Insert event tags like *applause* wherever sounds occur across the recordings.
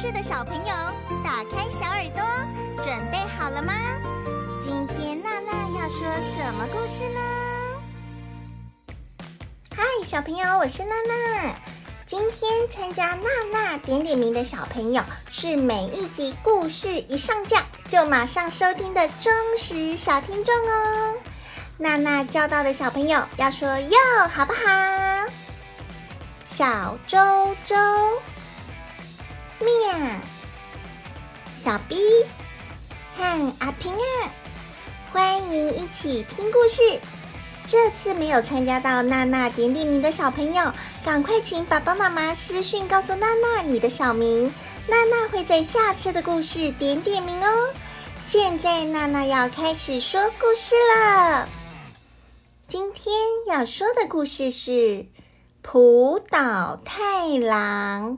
是的小朋友，我是娜娜。今天参加娜娜点点名的小朋友，是每一集故事一上架就马上收听的忠实小听众哦。娜娜叫到的小朋友要说哟，好不好？小周周、妙、小 B 和阿平啊，欢迎一起听故事。这次没有参加到娜娜点点名的小朋友，赶快请爸爸妈妈私讯告诉娜娜你的小名，娜娜会在下次的故事点点名哦。现在娜娜要开始说故事了，今天要说的故事是《浦岛太郎》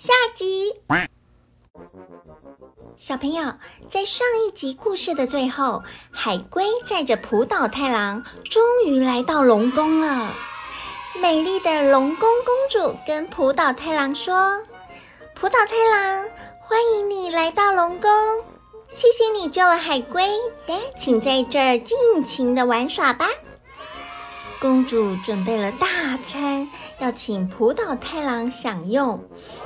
下集。小朋友，在上一集故事的最后，海龟载着浦岛太郎，终于来到龙宫了。美丽的龙宫公主跟浦岛太郎说：“浦岛太郎，欢迎你来到龙宫，谢谢你救了海龟，请在这儿尽情的玩耍吧。”公主准备了大餐，要请浦岛太郎享用。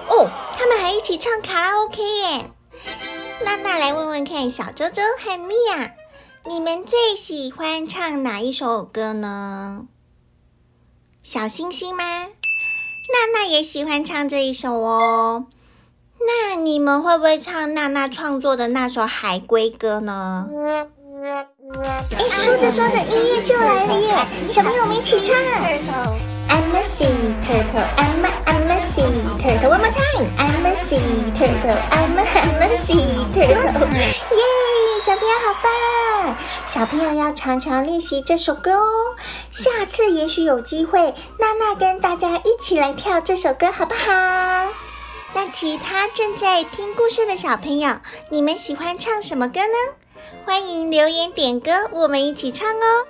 哦，他们还一起唱卡拉 OK 耶！娜娜来问问看，小周周和米娅，你们最喜欢唱哪一首歌呢？小星星吗？娜娜也喜欢唱这一首哦。那你们会不会唱娜娜创作的那首海龟歌呢？哎，说着说着，音乐就来了耶！小朋友们一起唱。I'm a sea turtle, I'm a, I'm a sea turtle. One more time. I'm a sea turtle, I'm a, I'm a sea turtle. *laughs* 耶，小朋友好棒！小朋友要常常练习这首歌哦。下次也许有机会，娜娜跟大家一起来跳这首歌，好不好？那其他正在听故事的小朋友，你们喜欢唱什么歌呢？欢迎留言点歌，我们一起唱哦。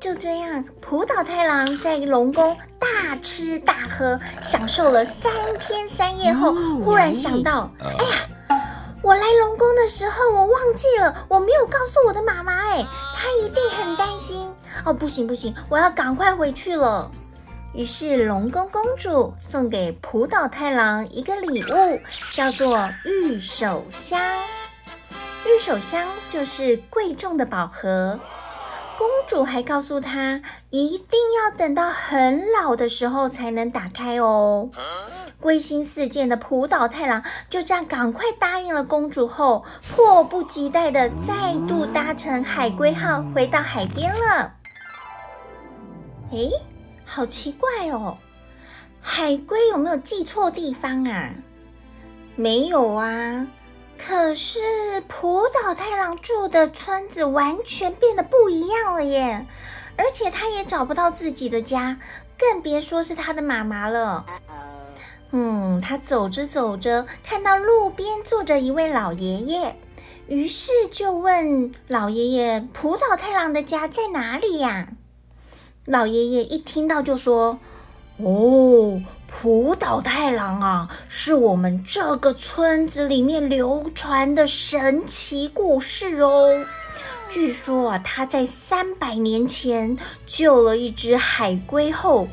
就这样，浦岛太郎在龙宫大吃大喝，享受了三天三夜后，忽然想到：哎呀，我来龙宫的时候，我忘记了，我没有告诉我的妈妈，哎，她一定很担心。哦，不行不行，我要赶快回去了。于是，龙宫公主送给浦岛太郎一个礼物，叫做御守箱。御守箱就是贵重的宝盒。公主还告诉他，一定要等到很老的时候才能打开哦。归心似箭的浦岛太郎就这样赶快答应了公主后，迫不及待的再度搭乘海龟号回到海边了。诶好奇怪哦，海龟有没有记错地方啊？没有啊，可是浦岛太郎住的村子完全变得不一样了耶，而且他也找不到自己的家，更别说是他的妈妈了。嗯，他走着走着，看到路边坐着一位老爷爷，于是就问老爷爷：“浦岛太郎的家在哪里呀？”老爷爷一听到就说：“哦，浦岛太郎啊，是我们这个村子里面流传的神奇故事哦。据说啊，他在三百年前救了一只海龟后，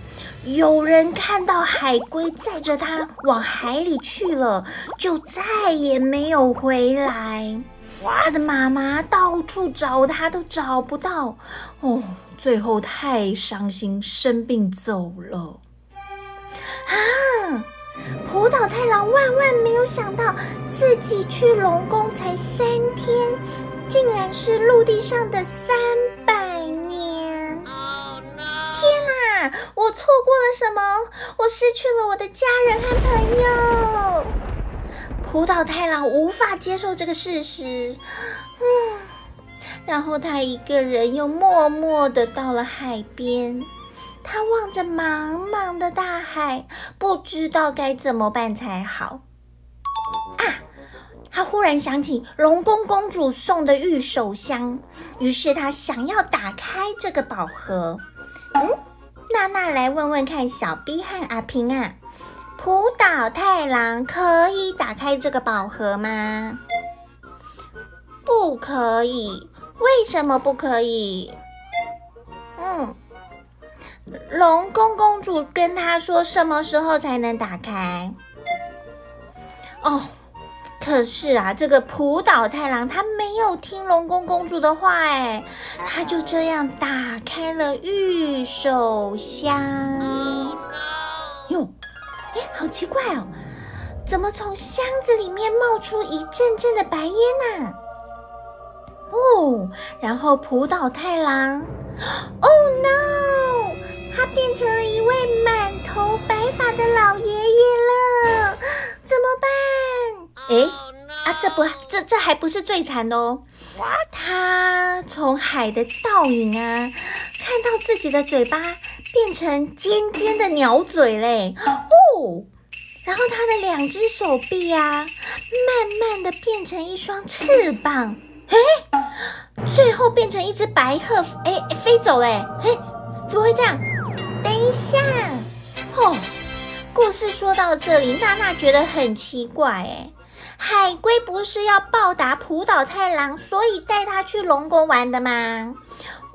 有人看到海龟载着他往海里去了，就再也没有回来。他的妈妈到处找他都找不到，哦，最后太伤心，生病走了。啊！浦岛太郎万万没有想到，自己去龙宫才三天，竟然是陆地上的三百年。天哪！我错过了什么？我失去了我的家人和朋友。浦岛太郎无法接受这个事实，嗯，然后他一个人又默默地到了海边。他望着茫茫的大海，不知道该怎么办才好。啊！他忽然想起龙宫公主送的御守箱，于是他想要打开这个宝盒。嗯，娜娜来问问看，小 B 和阿平啊，浦岛太郎可以打开这个宝盒吗？不可以。为什么不可以？嗯。龙宫公主跟他说什么时候才能打开？哦，可是啊，这个浦岛太郎他没有听龙宫公主的话，哎，他就这样打开了御守箱。哟，哎，好奇怪哦，怎么从箱子里面冒出一阵阵的白烟呢？哦，然后浦岛太郎，*gasps* Oh no！他变成了一位满头白发的老爷爷了，怎么办？哎，啊，这不，这这还不是最惨的哦。他从海的倒影啊，看到自己的嘴巴变成尖尖的鸟嘴嘞，哦，然后它的两只手臂啊，慢慢的变成一双翅膀，哎，最后变成一只白鹤，哎，飞走嘞，嘿，怎么会这样？等一下，哦，故事说到这里，娜娜觉得很奇怪，哎，海龟不是要报答浦岛太郎，所以带他去龙宫玩的吗？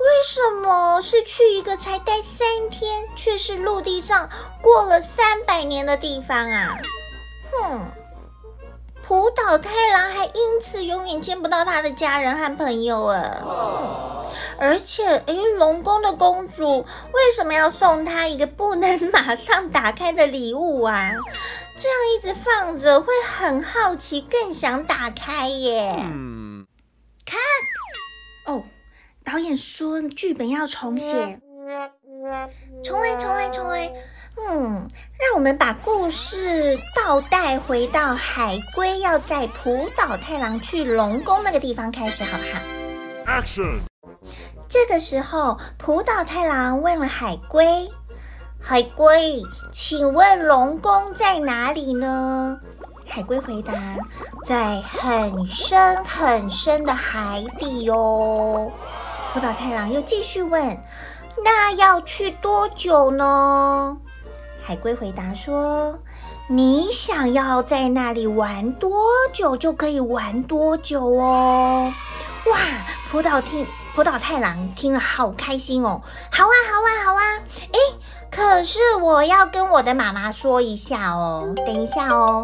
为什么是去一个才待三天，却是陆地上过了三百年的地方啊？哼！浦岛太郎还因此永远见不到他的家人和朋友啊！嗯、而且，诶，龙宫的公主为什么要送他一个不能马上打开的礼物啊？这样一直放着会很好奇，更想打开耶。嗯，看，哦，导演说剧本要重写，重来，重来，重来。嗯，让我们把故事倒带回到海龟要在浦岛太郎去龙宫那个地方开始，好不好？Action！这个时候，浦岛太郎问了海龟：“海龟，请问龙宫在哪里呢？”海龟回答：“在很深很深的海底哦。”浦岛太郎又继续问：“那要去多久呢？”海龟回答说：“你想要在那里玩多久，就可以玩多久哦。”哇，浦岛听浦岛太郎听了好开心哦！好啊，好啊，好啊！哎，可是我要跟我的妈妈说一下哦，等一下哦。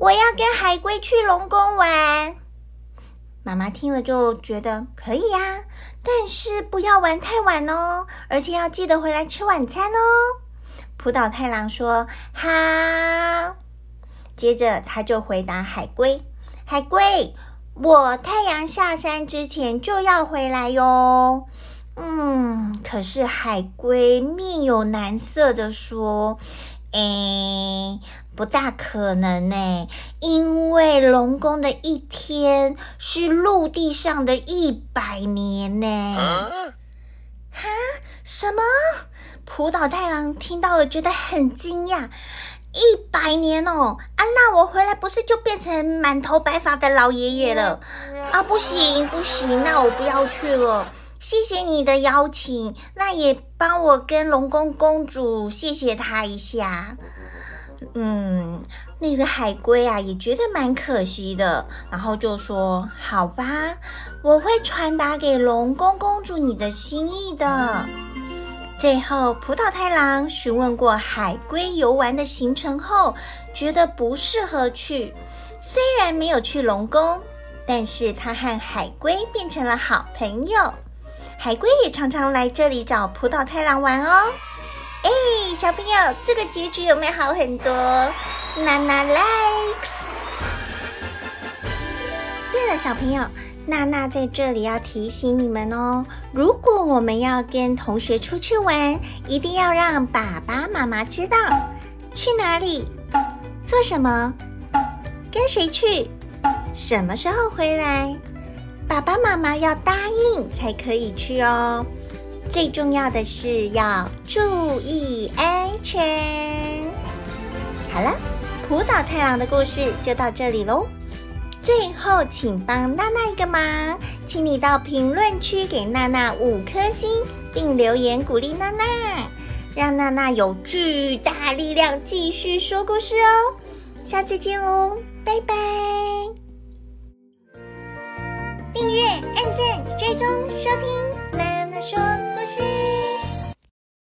我要跟海龟去龙宫玩。妈妈听了就觉得可以呀。但是不要玩太晚哦，而且要记得回来吃晚餐哦。浦岛太郎说：“好。”接着他就回答海龟：“海龟，我太阳下山之前就要回来哟。”嗯，可是海龟面有难色的说：“诶。”不大可能呢，因为龙宫的一天是陆地上的一百年呢。啊？哈？什么？浦岛太郎听到了，觉得很惊讶。一百年哦，啊，那我回来不是就变成满头白发的老爷爷了？啊，不行不行，那我不要去了。谢谢你的邀请，那也帮我跟龙宫公主谢谢她一下。嗯，那个海龟啊也觉得蛮可惜的，然后就说：“好吧，我会传达给龙宫公主你的心意的。”最后，葡萄太郎询问过海龟游玩的行程后，觉得不适合去。虽然没有去龙宫，但是他和海龟变成了好朋友。海龟也常常来这里找浦岛太郎玩哦。哎，小朋友，这个结局有没有好很多？娜娜 likes。对了，小朋友。娜娜在这里要提醒你们哦，如果我们要跟同学出去玩，一定要让爸爸妈妈知道去哪里、做什么、跟谁去、什么时候回来。爸爸妈妈要答应才可以去哦。最重要的是要注意安全。好了，浦岛太郎的故事就到这里喽。最后，请帮娜娜一个忙，请你到评论区给娜娜五颗星，并留言鼓励娜娜，让娜娜有巨大力量继续说故事哦。下次见喽，拜拜！订阅、按键、追踪、收听，妈妈说故事。